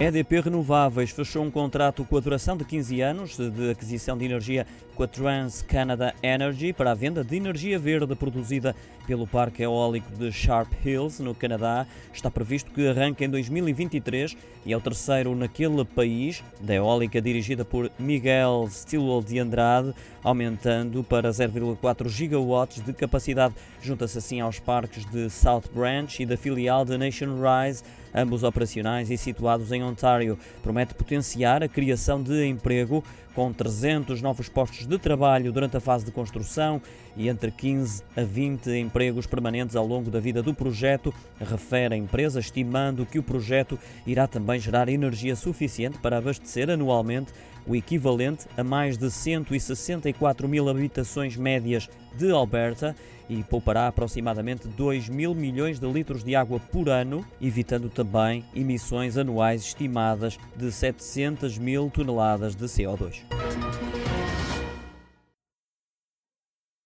EDP Renováveis fechou um contrato com a duração de 15 anos de aquisição de energia com a Trans Canada Energy para a venda de energia verde produzida pelo Parque Eólico de Sharp Hills, no Canadá. Está previsto que arranque em 2023 e é o terceiro naquele país, da eólica dirigida por Miguel Stilwell de Andrade, aumentando para 0,4 gigawatts de capacidade. Junta-se assim aos parques de South Branch e da filial da Nation Rise, ambos operacionais e situados em Ontário. Promete potenciar a criação de emprego com 300 novos postos de trabalho durante a fase de construção e entre 15 a 20 empregos permanentes ao longo da vida do projeto, refere a empresa, estimando que o projeto irá também gerar energia suficiente para abastecer anualmente o equivalente a mais de 164 mil habitações médias de Alberta e poupará aproximadamente 2 mil milhões de litros de água por ano, evitando também emissões anuais estimadas de 700 mil toneladas de CO2.